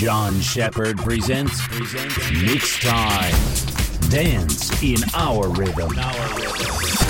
John Shepard presents, presents Mix Time. Dance in our rhythm. Our rhythm.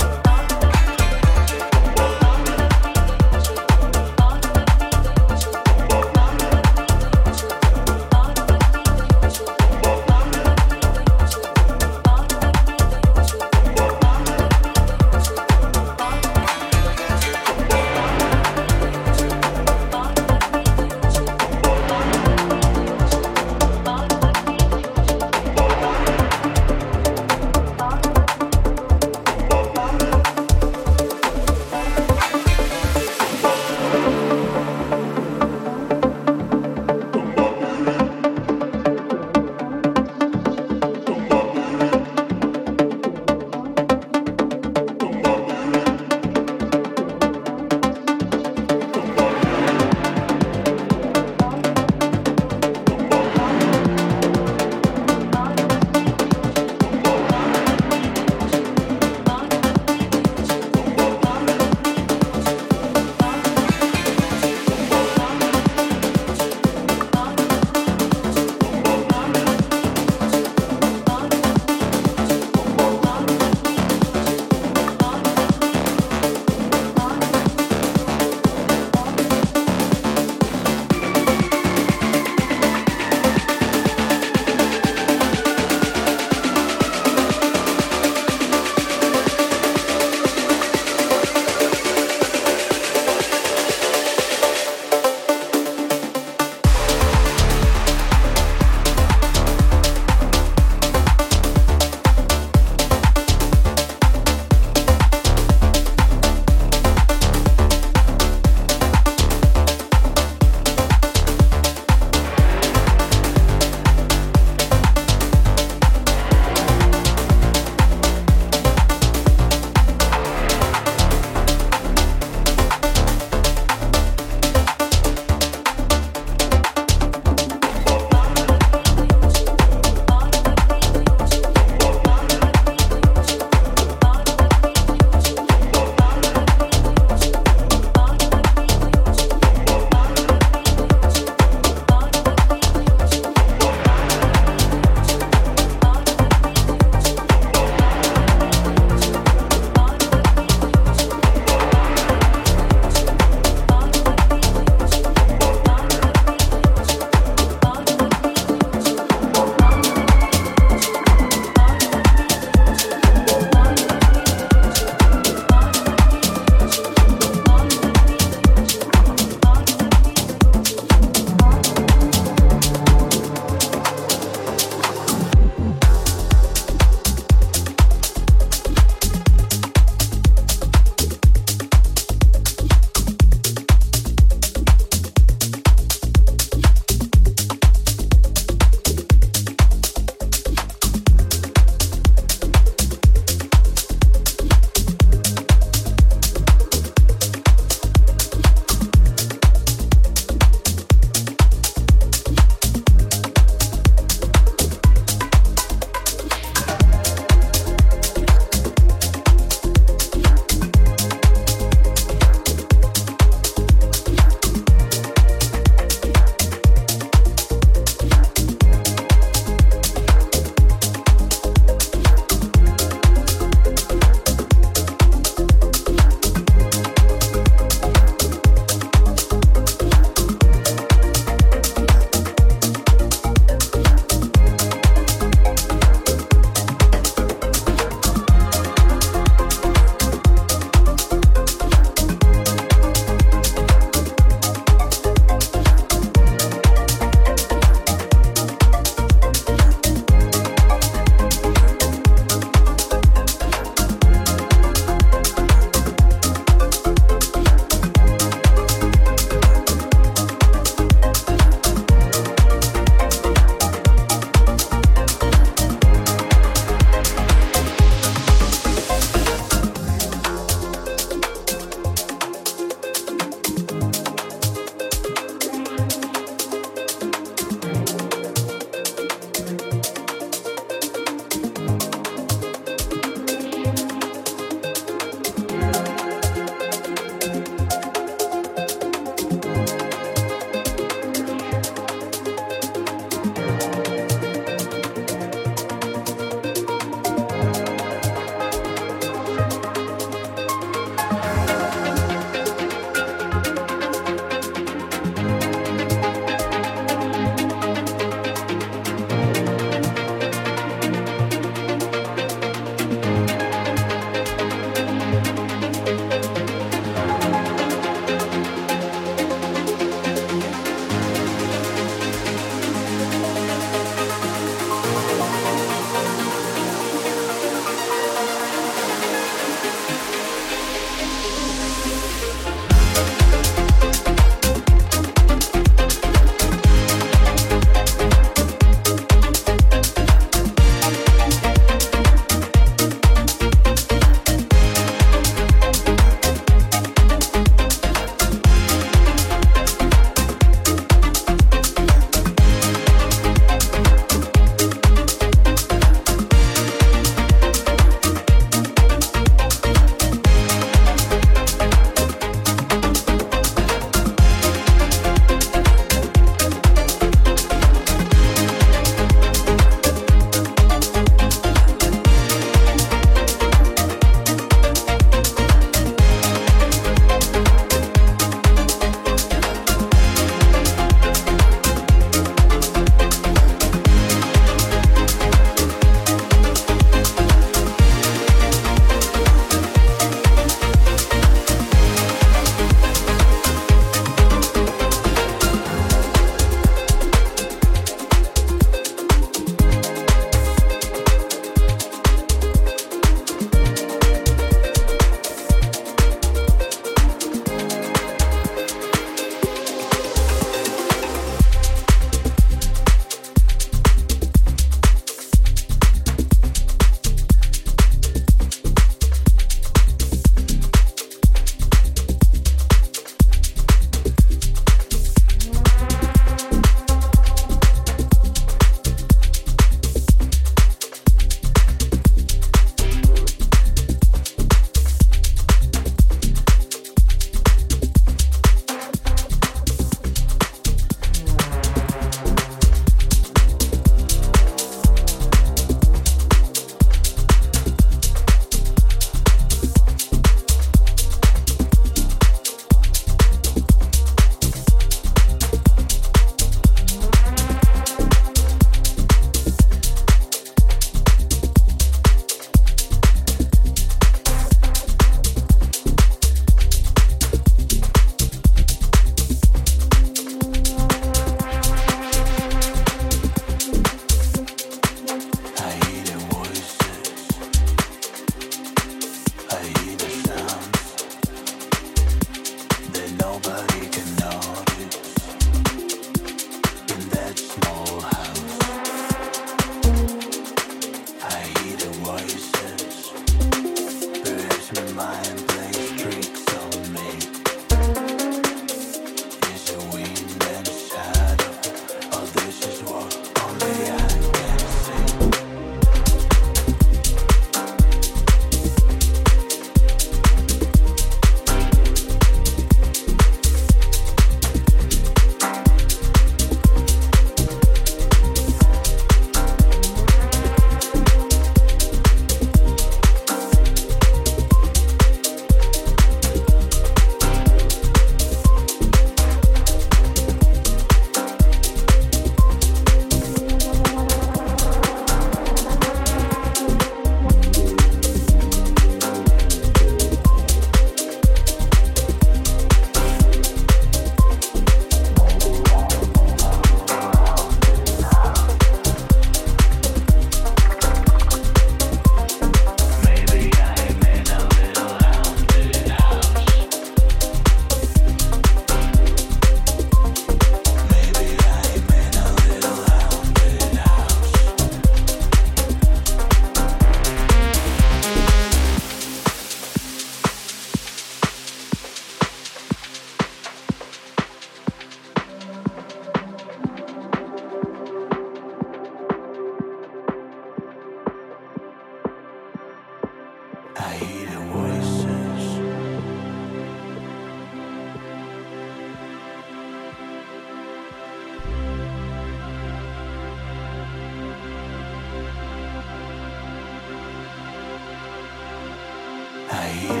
I.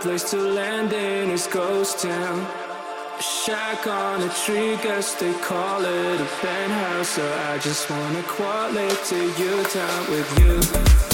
place to land in, is ghost town. A shack on a tree, guess they call it a penthouse. So I just wanna quality you time with you.